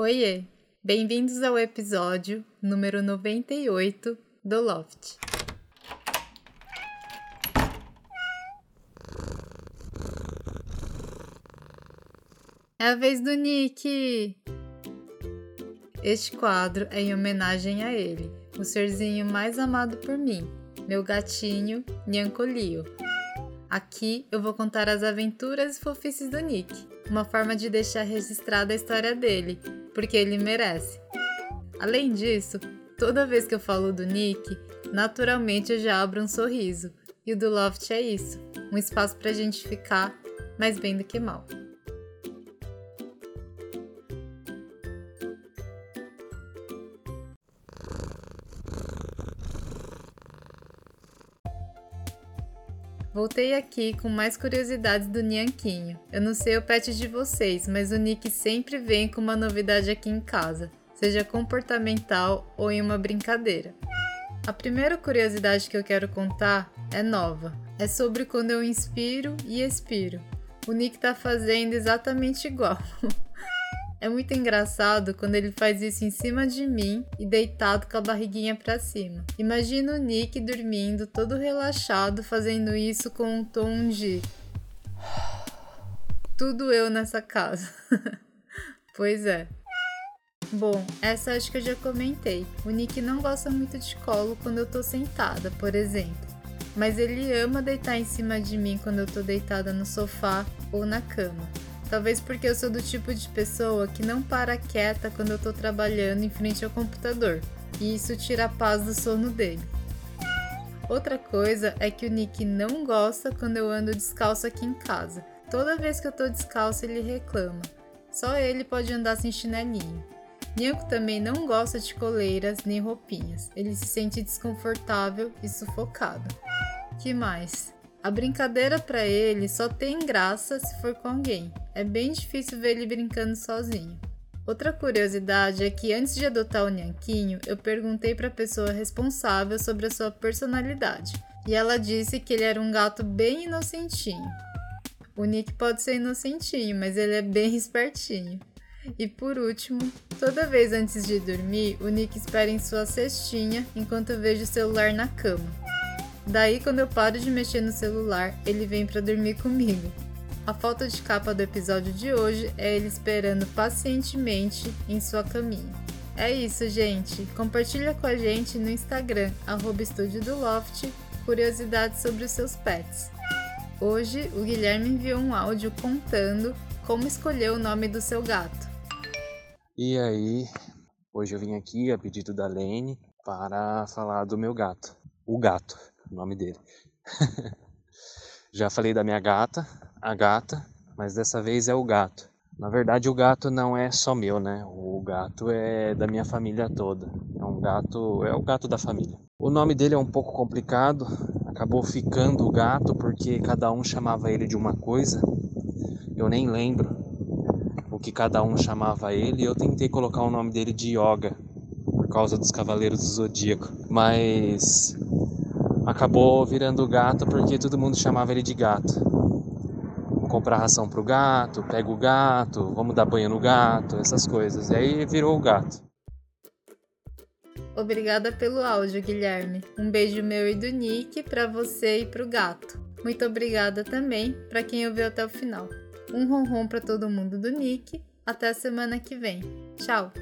Oiê! Bem-vindos ao episódio número 98 do Loft. É a vez do Nick! Este quadro é em homenagem a ele, o serzinho mais amado por mim, meu gatinho Nyancolio. Aqui eu vou contar as aventuras e fofices do Nick, uma forma de deixar registrada a história dele, porque ele merece. Além disso, toda vez que eu falo do Nick, naturalmente eu já abro um sorriso, e o do Loft é isso, um espaço pra gente ficar mais bem do que mal. Voltei aqui com mais curiosidades do Nyanquinho. Eu não sei o pet de vocês, mas o Nick sempre vem com uma novidade aqui em casa, seja comportamental ou em uma brincadeira. A primeira curiosidade que eu quero contar é nova. É sobre quando eu inspiro e expiro. O Nick tá fazendo exatamente igual. É muito engraçado quando ele faz isso em cima de mim e deitado com a barriguinha para cima. Imagina o Nick dormindo, todo relaxado, fazendo isso com um tom de. Tudo eu nessa casa. pois é. Bom, essa acho que eu já comentei. O Nick não gosta muito de colo quando eu tô sentada, por exemplo. Mas ele ama deitar em cima de mim quando eu tô deitada no sofá ou na cama. Talvez porque eu sou do tipo de pessoa que não para quieta quando eu tô trabalhando em frente ao computador, e isso tira a paz do sono dele. Outra coisa é que o Nick não gosta quando eu ando descalço aqui em casa. Toda vez que eu tô descalço, ele reclama. Só ele pode andar sem chinelinho. Nico também não gosta de coleiras nem roupinhas. Ele se sente desconfortável e sufocado. Que mais? A brincadeira para ele só tem graça se for com alguém. É bem difícil ver ele brincando sozinho. Outra curiosidade é que antes de adotar o Nhanquinho, eu perguntei para a pessoa responsável sobre a sua personalidade, e ela disse que ele era um gato bem inocentinho. O Nick pode ser inocentinho, mas ele é bem espertinho. E por último, toda vez antes de dormir, o Nick espera em sua cestinha enquanto eu vejo o celular na cama. Daí, quando eu paro de mexer no celular, ele vem para dormir comigo. A foto de capa do episódio de hoje é ele esperando pacientemente em sua caminha. É isso, gente. Compartilha com a gente no Instagram, arroba Loft, curiosidades sobre os seus pets. Hoje, o Guilherme enviou um áudio contando como escolher o nome do seu gato. E aí, hoje eu vim aqui a pedido da Lene para falar do meu gato, o gato o nome dele. Já falei da minha gata, a gata, mas dessa vez é o gato. Na verdade, o gato não é só meu, né? O gato é da minha família toda. É um gato, é o gato da família. O nome dele é um pouco complicado, acabou ficando o gato porque cada um chamava ele de uma coisa. Eu nem lembro o que cada um chamava ele. Eu tentei colocar o nome dele de Yoga por causa dos Cavaleiros do Zodíaco, mas acabou virando gato porque todo mundo chamava ele de gato. Vou comprar ração pro gato, pega o gato, vamos dar banho no gato, essas coisas. E aí virou o gato. Obrigada pelo áudio, Guilherme. Um beijo meu e do Nick para você e pro gato. Muito obrigada também para quem ouviu até o final. Um ronron para todo mundo do Nick. Até a semana que vem. Tchau.